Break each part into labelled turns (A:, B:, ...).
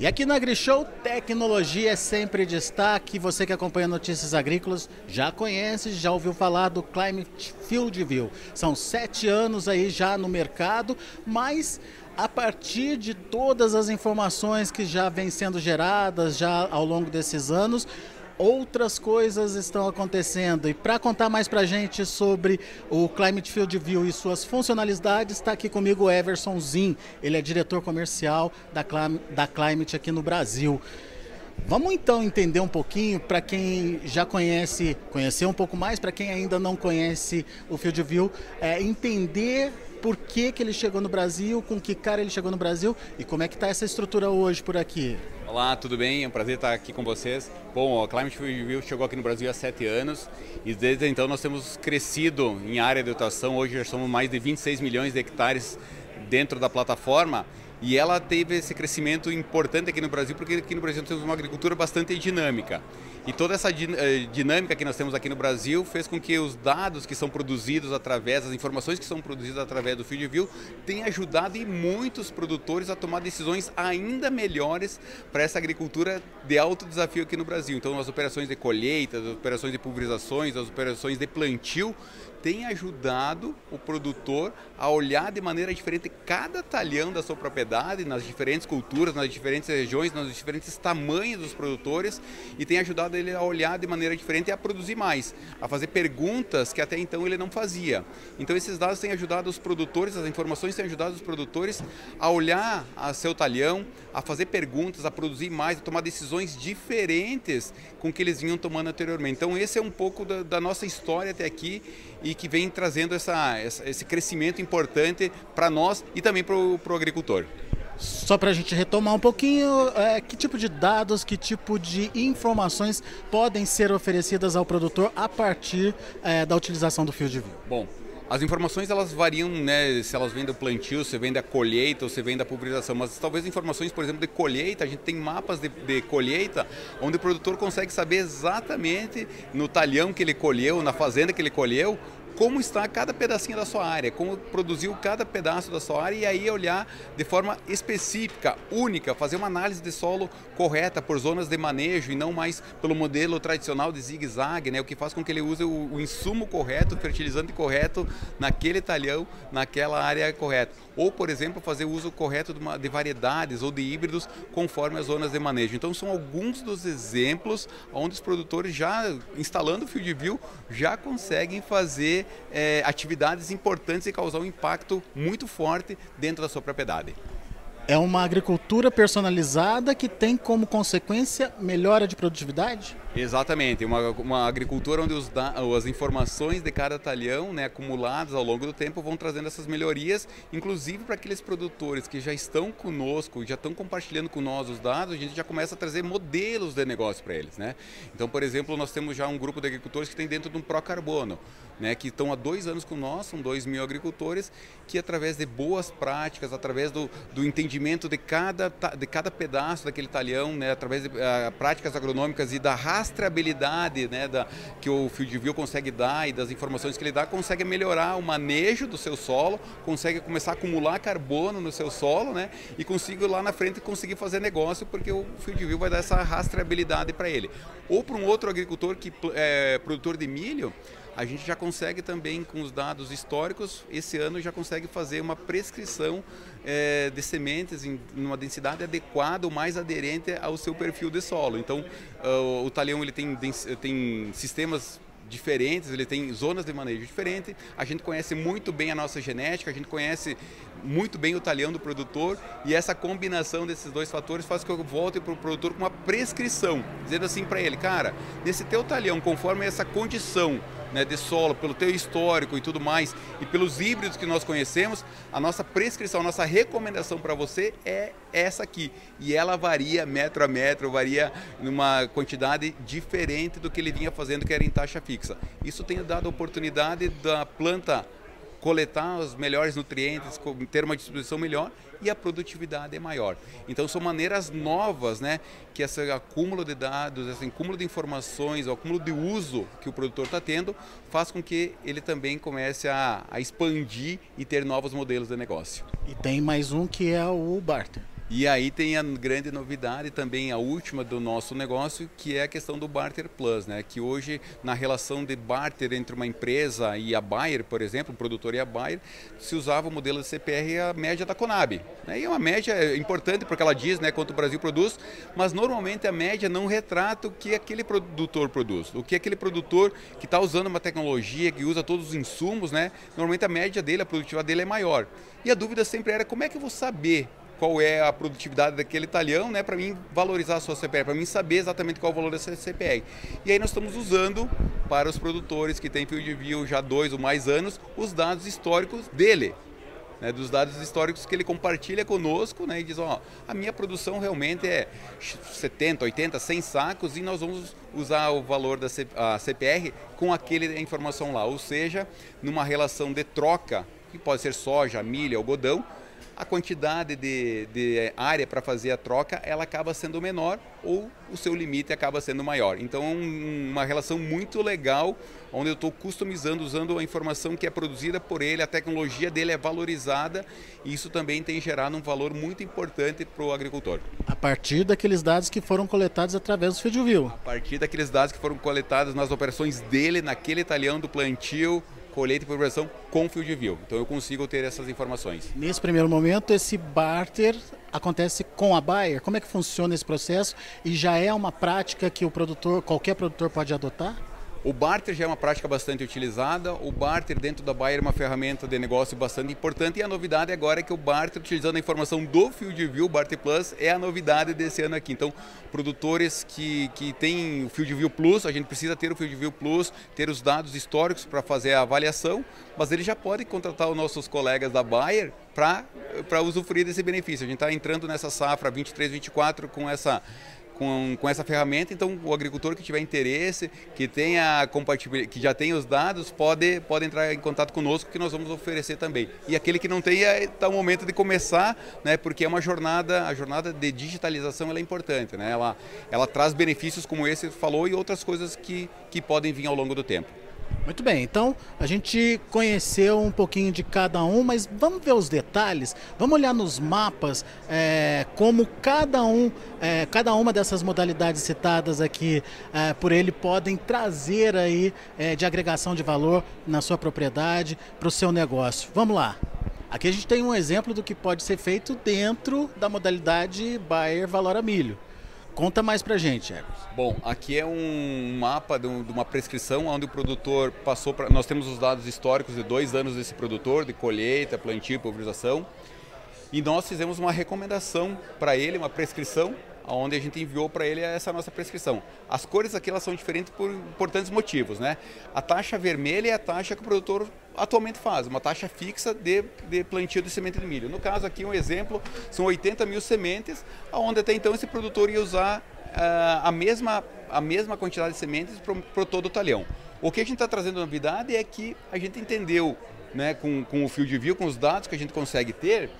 A: E aqui na AgriShow, tecnologia é sempre destaque. Você que acompanha Notícias Agrícolas já conhece, já ouviu falar do Climate Field View. São sete anos aí já no mercado, mas a partir de todas as informações que já vêm sendo geradas já ao longo desses anos, outras coisas estão acontecendo. E para contar mais para a gente sobre o Climate Field View e suas funcionalidades, está aqui comigo Everson Zin. Ele é diretor comercial da, da Climate aqui no Brasil. Vamos então entender um pouquinho para quem já conhece, conhecer um pouco mais, para quem ainda não conhece o Field View, é, entender por que, que ele chegou no Brasil, com que cara ele chegou no Brasil e como é que está essa estrutura hoje por aqui.
B: Olá, tudo bem? É um prazer estar aqui com vocês. Bom, a Climate View chegou aqui no Brasil há sete anos e desde então nós temos crescido em área de atuação. Hoje já somos mais de 26 milhões de hectares dentro da plataforma e ela teve esse crescimento importante aqui no Brasil, porque aqui no Brasil temos uma agricultura bastante dinâmica. E toda essa eh, dinâmica que nós temos aqui no Brasil fez com que os dados que são produzidos através, as informações que são produzidas através do Field View, tenham ajudado muitos produtores a tomar decisões ainda melhores para essa agricultura de alto desafio aqui no Brasil. Então, as operações de colheita, as operações de pulverizações, as operações de plantio tem ajudado o produtor a olhar de maneira diferente cada talhão da sua propriedade, nas diferentes culturas, nas diferentes regiões, nos diferentes tamanhos dos produtores e tem ajudado ele a olhar de maneira diferente e a produzir mais, a fazer perguntas que até então ele não fazia. Então esses dados têm ajudado os produtores, as informações têm ajudado os produtores a olhar a seu talhão, a fazer perguntas, a produzir mais, a tomar decisões diferentes com que eles vinham tomando anteriormente. Então esse é um pouco da, da nossa história até aqui e que vem trazendo essa, esse crescimento importante para nós e também para o agricultor.
A: Só para a gente retomar um pouquinho, é, que tipo de dados, que tipo de informações podem ser oferecidas ao produtor a partir é, da utilização do Field View?
B: Bom, as informações elas variam, né? Se elas vêm do plantio, se vem da colheita ou se vem da pulverização. Mas talvez informações, por exemplo, de colheita, a gente tem mapas de, de, colheita onde o produtor consegue saber exatamente no talhão que ele colheu, na fazenda que ele colheu, como está cada pedacinho da sua área, como produziu cada pedaço da sua área e aí olhar de forma específica, única, fazer uma análise de solo correta por zonas de manejo e não mais pelo modelo tradicional de zigue-zague, né, o que faz com que ele use o, o insumo correto, o fertilizante correto naquele talhão, naquela área correta. Ou, por exemplo, fazer o uso correto de, uma, de variedades ou de híbridos conforme as zonas de manejo. Então, são alguns dos exemplos onde os produtores já instalando o Field View já conseguem fazer é, atividades importantes e causar um impacto muito forte dentro da sua propriedade.
A: É uma agricultura personalizada que tem como consequência melhora de produtividade?
B: Exatamente, uma, uma agricultura onde os, as informações de cada talhão né, acumuladas ao longo do tempo vão trazendo essas melhorias, inclusive para aqueles produtores que já estão conosco, já estão compartilhando com nós os dados, a gente já começa a trazer modelos de negócio para eles. Né? Então, por exemplo, nós temos já um grupo de agricultores que tem dentro de um pró-carbono, né, que estão há dois anos com nós, são dois mil agricultores, que através de boas práticas, através do, do entendimento de cada, de cada pedaço daquele talhão, né, através de uh, práticas agronômicas e da rastreabilidade né, da, que o Field View consegue dar e das informações que ele dá, consegue melhorar o manejo do seu solo, consegue começar a acumular carbono no seu solo né, e consigo lá na frente conseguir fazer negócio porque o Field View vai dar essa rastreabilidade para ele. Ou para um outro agricultor que é produtor de milho, a gente já consegue também, com os dados históricos, esse ano já consegue fazer uma prescrição é, de sementes em uma densidade adequada ou mais aderente ao seu perfil de solo. Então, uh, o talhão ele tem, tem sistemas diferentes, ele tem zonas de manejo diferentes. A gente conhece muito bem a nossa genética, a gente conhece muito bem o talhão do produtor e essa combinação desses dois fatores faz com que eu volte para o produtor com uma prescrição, dizendo assim para ele, cara, nesse teu talhão, conforme essa condição né, de solo, pelo teu histórico e tudo mais, e pelos híbridos que nós conhecemos, a nossa prescrição, a nossa recomendação para você é essa aqui. E ela varia metro a metro, varia numa quantidade diferente do que ele vinha fazendo, que era em taxa fixa. Isso tem dado a oportunidade da planta coletar os melhores nutrientes, ter uma distribuição melhor e a produtividade é maior. Então são maneiras novas, né, que esse acúmulo de dados, esse acúmulo de informações, o acúmulo de uso que o produtor está tendo, faz com que ele também comece a, a expandir e ter novos modelos de negócio.
A: E tem mais um que é o barter.
B: E aí tem a grande novidade também, a última do nosso negócio, que é a questão do Barter Plus, né? Que hoje, na relação de barter entre uma empresa e a Bayer, por exemplo, o produtor e a Bayer, se usava o modelo de CPR a média da Conab. Né? E é uma média importante porque ela diz né, quanto o Brasil produz, mas normalmente a média não retrata o que aquele produtor produz. O que aquele produtor que está usando uma tecnologia, que usa todos os insumos, né? Normalmente a média dele, a produtividade dele é maior. E a dúvida sempre era como é que eu vou saber qual é a produtividade daquele talhão, né, para mim valorizar a sua CPR, para mim saber exatamente qual é o valor dessa CPR. E aí nós estamos usando para os produtores que têm field view já dois ou mais anos, os dados históricos dele. Né, dos dados históricos que ele compartilha conosco né, e diz, ó, a minha produção realmente é 70, 80, 100 sacos e nós vamos usar o valor da CPR com aquele informação lá, ou seja, numa relação de troca, que pode ser soja, milho, algodão, a quantidade de, de área para fazer a troca ela acaba sendo menor ou o seu limite acaba sendo maior. Então, uma relação muito legal, onde eu estou customizando, usando a informação que é produzida por ele, a tecnologia dele é valorizada e isso também tem gerado um valor muito importante para o agricultor.
A: A partir daqueles dados que foram coletados através do FieldView.
B: A partir daqueles dados que foram coletados nas operações dele, naquele italiano do plantio, colheita e pulverização com field view. Então eu consigo ter essas informações.
A: Nesse primeiro momento, esse barter acontece com a Bayer. Como é que funciona esse processo? E já é uma prática que o produtor, qualquer produtor pode adotar?
B: O barter já é uma prática bastante utilizada. O barter dentro da Bayer é uma ferramenta de negócio bastante importante. E a novidade agora é que o barter, utilizando a informação do Field View, o Barter Plus, é a novidade desse ano aqui. Então, produtores que, que têm o Field View Plus, a gente precisa ter o Field View Plus, ter os dados históricos para fazer a avaliação, mas eles já podem contratar os nossos colegas da Bayer para usufruir desse benefício. A gente está entrando nessa safra 23, 24 com essa com, com essa ferramenta. Então, o agricultor que tiver interesse, que tenha que já tenha os dados, pode, pode entrar em contato conosco que nós vamos oferecer também. E aquele que não tenha, está o momento de começar, né? Porque é uma jornada, a jornada de digitalização é importante, né? Ela, ela traz benefícios como esse falou e outras coisas que, que podem vir ao longo do tempo.
A: Muito bem, então a gente conheceu um pouquinho de cada um, mas vamos ver os detalhes, vamos olhar nos mapas é, como cada um, é, cada uma dessas modalidades citadas aqui é, por ele podem trazer aí é, de agregação de valor na sua propriedade, para o seu negócio. Vamos lá. Aqui a gente tem um exemplo do que pode ser feito dentro da modalidade Bayer Valora Milho. Conta mais pra gente, Egos.
B: Bom, aqui é um mapa de, uma prescrição onde o produtor passou para. Nós temos os dados históricos de dois anos desse produtor, de colheita, plantio pulverização. E nós fizemos uma recomendação para ele, uma prescrição, onde a gente enviou para ele essa nossa prescrição. As cores aqui elas são diferentes por importantes motivos, né? A taxa vermelha é a taxa que o produtor atualmente faz, uma taxa fixa de, de plantio de semente de milho. No caso aqui, um exemplo, são 80 mil sementes, onde até então esse produtor ia usar uh, a, mesma, a mesma quantidade de sementes para todo o talhão. O que a gente está trazendo novidade é que a gente entendeu né, com, com o fio de view, com os dados que a gente consegue ter,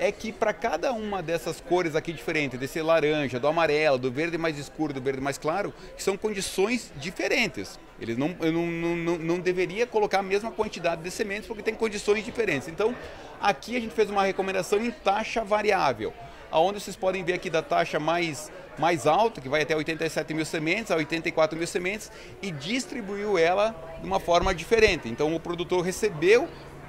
B: é que para cada uma dessas cores aqui diferentes, desse laranja, do amarelo, do verde mais escuro, do verde mais claro, são condições diferentes. Eles não, não, não, não deveria colocar a mesma quantidade de sementes porque tem condições diferentes. Então, aqui a gente fez uma recomendação em taxa variável, aonde vocês podem ver aqui da taxa mais mais alta, que vai até 87 mil sementes, a 84 mil sementes, e distribuiu ela de uma forma diferente. Então o produtor recebeu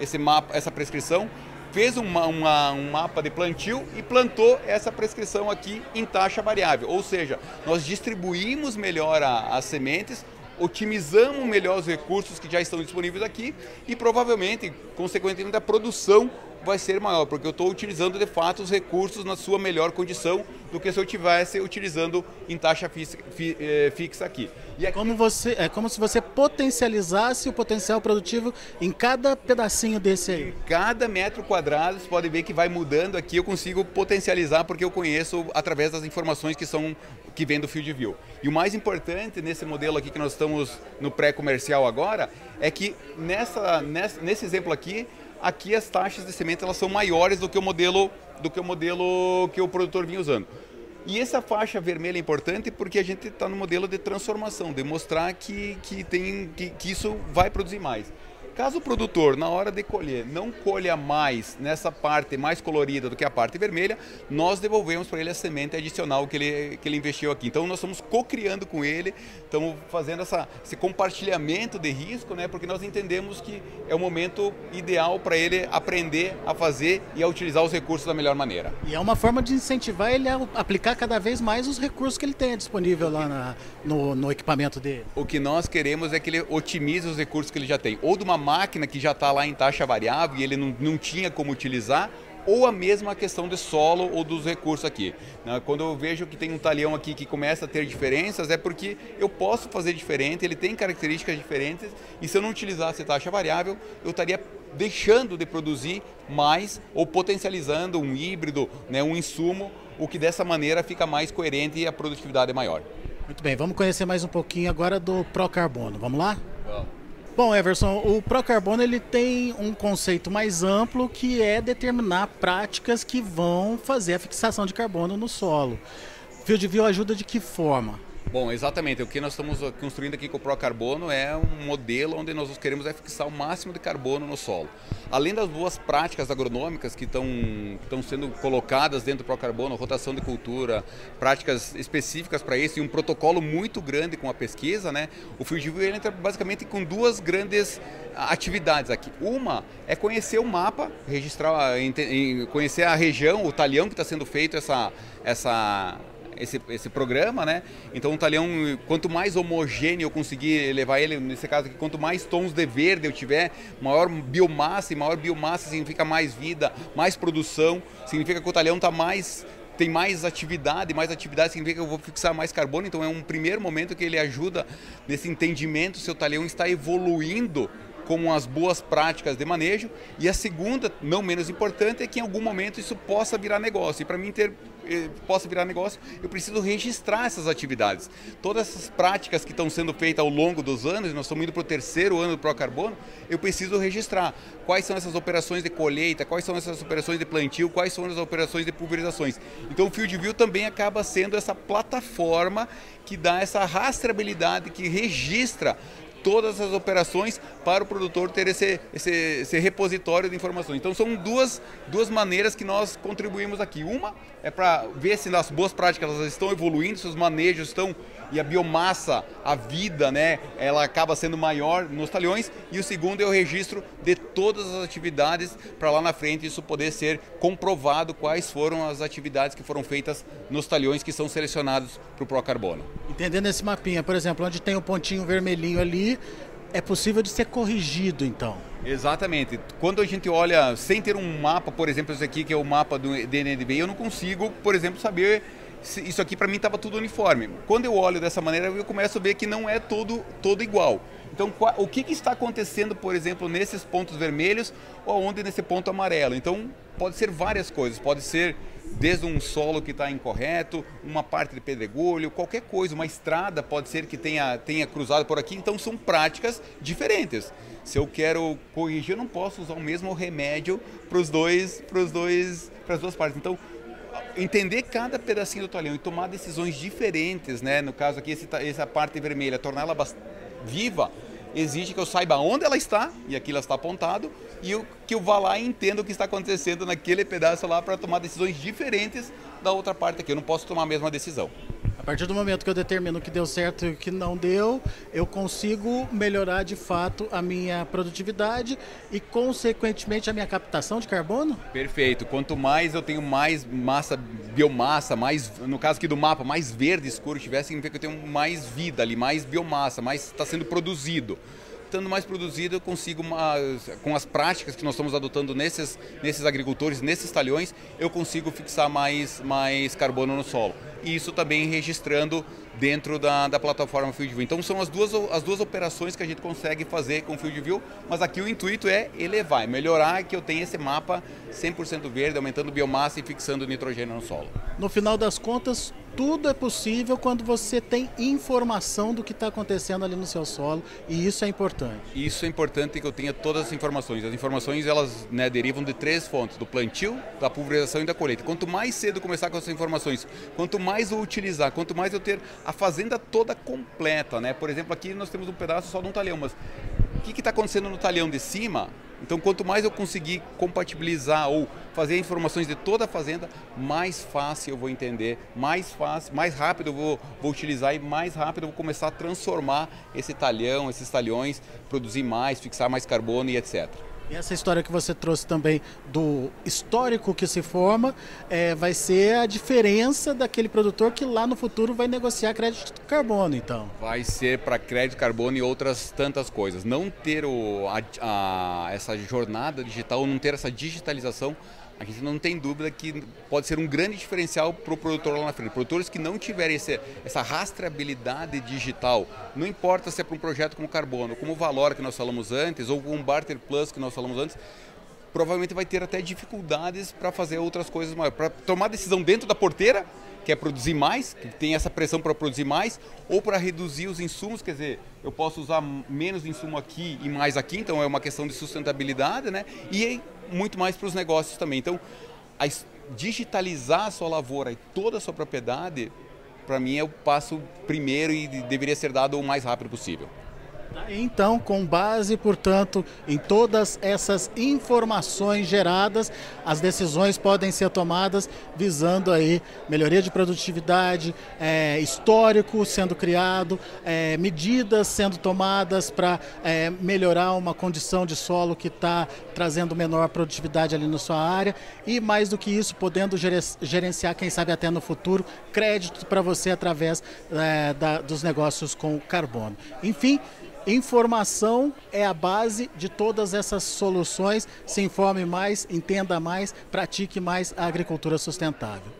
B: esse mapa, essa prescrição, fez uma, uma, um mapa de plantio e plantou essa prescrição aqui em taxa variável. Ou seja, nós distribuímos melhor a, as sementes, otimizamos melhor os recursos que já estão disponíveis aqui e provavelmente, consequentemente, a produção vai ser maior, porque eu estou utilizando de fato os recursos na sua melhor condição do que se eu estivesse utilizando em taxa eh, fixa aqui.
A: E é como você, é como se você potencializasse o potencial produtivo em cada pedacinho desse aí. Em
B: cada metro quadrado, você pode ver que vai mudando aqui, eu consigo potencializar porque eu conheço através das informações que são que vem do Field View. E o mais importante nesse modelo aqui que nós estamos no pré-comercial agora é que nessa, nessa, nesse exemplo aqui aqui as taxas de semente elas são maiores do que o modelo do que o modelo que o produtor vinha usando. E essa faixa vermelha é importante porque a gente está no modelo de transformação, de mostrar que, que, tem, que, que isso vai produzir mais. Caso o produtor, na hora de colher, não colha mais nessa parte mais colorida do que a parte vermelha, nós devolvemos para ele a semente adicional que ele, que ele investiu aqui. Então nós estamos co-criando com ele, estamos fazendo essa, esse compartilhamento de risco, né, porque nós entendemos que é o momento ideal para ele aprender a fazer e a utilizar os recursos da melhor maneira.
A: E é uma forma de incentivar ele a aplicar cada vez mais os recursos que ele tem disponível lá na, no, no equipamento dele.
B: O que nós queremos é que ele otimize os recursos que ele já tem, ou de uma máquina que já está lá em taxa variável e ele não, não tinha como utilizar, ou a mesma questão de solo ou dos recursos aqui. Né? Quando eu vejo que tem um talhão aqui que começa a ter diferenças, é porque eu posso fazer diferente, ele tem características diferentes, e se eu não utilizasse taxa variável, eu estaria deixando de produzir mais ou potencializando um híbrido, né, um insumo, o que dessa maneira fica mais coerente e a produtividade é maior.
A: Muito bem, vamos conhecer mais um pouquinho agora do Procarbono. Vamos lá? Bom, Everson, o Procarbono ele tem um conceito mais amplo que é determinar práticas que vão fazer a fixação de carbono no solo. Field View ajuda de que forma?
B: Bom, exatamente. O que nós estamos construindo aqui com o Procarbono é um modelo onde nós queremos é fixar o máximo de carbono no solo. Além das boas práticas agronômicas que estão, estão sendo colocadas dentro do Procarbono, rotação de cultura, práticas específicas para isso e um protocolo muito grande com a pesquisa, né? O Fugivio entra basicamente com duas grandes atividades aqui. Uma é conhecer o mapa, registrar, conhecer a região, o talhão que está sendo feito essa, essa esse, esse programa, né? Então um talhão, quanto mais homogêneo eu conseguir levar ele, nesse caso aqui, quanto mais tons de verde eu tiver, maior biomassa, e maior biomassa significa mais vida, mais produção, significa que o talhão está mais tem mais atividade, mais atividade significa que eu vou fixar mais carbono, então é um primeiro momento que ele ajuda nesse entendimento se o talhão está evoluindo com as boas práticas de manejo. E a segunda, não menos importante, é que em algum momento isso possa virar negócio. E para mim ter eh, possa virar negócio, eu preciso registrar essas atividades. Todas essas práticas que estão sendo feitas ao longo dos anos, nós estamos indo para o terceiro ano do Procarbono, eu preciso registrar quais são essas operações de colheita, quais são essas operações de plantio, quais são as operações de pulverizações. Então o Field View também acaba sendo essa plataforma que dá essa rastreabilidade, que registra todas as operações para o produtor ter esse, esse, esse, repositório de informações. Então são duas, duas maneiras que nós contribuímos aqui. Uma é para ver se as boas práticas elas estão evoluindo, se os manejos estão e a biomassa, a vida, né, ela acaba sendo maior nos talhões. E o segundo é o registro de todas as atividades para lá na frente isso poder ser comprovado quais foram as atividades que foram feitas nos talhões que são selecionados para o Procarbono.
A: Entendendo esse mapinha, por exemplo, onde tem o pontinho vermelhinho ali, é possível de ser corrigido então.
B: Exatamente. Quando a gente olha sem ter um mapa, por exemplo, esse aqui que é o mapa do DNDB, eu não consigo, por exemplo, saber isso aqui para mim estava tudo uniforme. Quando eu olho dessa maneira, eu começo a ver que não é todo, todo igual. Então, o que, que está acontecendo, por exemplo, nesses pontos vermelhos ou onde nesse ponto amarelo? Então, pode ser várias coisas. Pode ser desde um solo que está incorreto, uma parte de pedregulho, qualquer coisa, uma estrada pode ser que tenha, tenha cruzado por aqui. Então, são práticas diferentes. Se eu quero corrigir, eu não posso usar o mesmo remédio para os dois, para os dois, para as duas partes. Então, entender cada pedacinho do talhão e tomar decisões diferentes, né? No caso aqui, esse, essa parte vermelha, torná-la viva, exige que eu saiba onde ela está, e aqui ela está apontado, e eu, que eu vá lá e entenda o que está acontecendo naquele pedaço lá para tomar decisões diferentes da outra parte aqui. Eu não posso tomar a mesma decisão.
A: A partir do momento que eu determino o que deu certo e o que não deu, eu consigo melhorar de fato a minha produtividade e, consequentemente, a minha captação de carbono?
B: Perfeito. Quanto mais eu tenho mais massa, biomassa, mais, no caso aqui do mapa, mais verde escuro tiver, significa que eu tenho mais vida ali, mais biomassa, mais está sendo produzido estando mais produzido, eu consigo, uma, com as práticas que nós estamos adotando nesses, nesses agricultores, nesses talhões, eu consigo fixar mais, mais carbono no solo. E isso também registrando dentro da, da plataforma FieldView. Então são as duas, as duas operações que a gente consegue fazer com o FieldView, mas aqui o intuito é elevar, é melhorar que eu tenha esse mapa 100% verde, aumentando biomassa e fixando nitrogênio no solo.
A: No final das contas, tudo é possível quando você tem informação do que está acontecendo ali no seu solo e isso é importante.
B: Isso é importante que eu tenha todas as informações. As informações elas né, derivam de três fontes: do plantio, da pulverização e da colheita. Quanto mais cedo começar com essas informações, quanto mais eu utilizar, quanto mais eu ter a fazenda toda completa, né? Por exemplo, aqui nós temos um pedaço só de um talhão, mas que está acontecendo no talhão de cima? Então, quanto mais eu conseguir compatibilizar ou fazer informações de toda a fazenda, mais fácil eu vou entender, mais fácil, mais rápido eu vou, vou utilizar e mais rápido eu vou começar a transformar esse talhão, esses talhões, produzir mais, fixar mais carbono e etc.
A: E essa história que você trouxe também do histórico que se forma é, vai ser a diferença daquele produtor que lá no futuro vai negociar crédito carbono, então.
B: Vai ser para crédito carbono e outras tantas coisas. Não ter o, a, a, essa jornada digital, não ter essa digitalização a gente não tem dúvida que pode ser um grande diferencial para o produtor lá na frente. Produtores que não tiverem esse, essa rastreabilidade digital, não importa se é para um projeto como carbono, como o Valor que nós falamos antes, ou com o Barter Plus que nós falamos antes, provavelmente vai ter até dificuldades para fazer outras coisas maiores. Para tomar decisão dentro da porteira, que é produzir mais, que tem essa pressão para produzir mais, ou para reduzir os insumos, quer dizer, eu posso usar menos insumo aqui e mais aqui, então é uma questão de sustentabilidade, né? E muito mais para os negócios também. Então, a, digitalizar a sua lavoura e toda a sua propriedade, para mim é o passo primeiro e deveria ser dado o mais rápido possível.
A: Então, com base, portanto, em todas essas informações geradas, as decisões podem ser tomadas visando aí melhoria de produtividade, é, histórico sendo criado, é, medidas sendo tomadas para é, melhorar uma condição de solo que está trazendo menor produtividade ali na sua área e mais do que isso, podendo gerenciar, quem sabe até no futuro, crédito para você através é, da, dos negócios com carbono. Enfim, Informação é a base de todas essas soluções. Se informe mais, entenda mais, pratique mais a agricultura sustentável.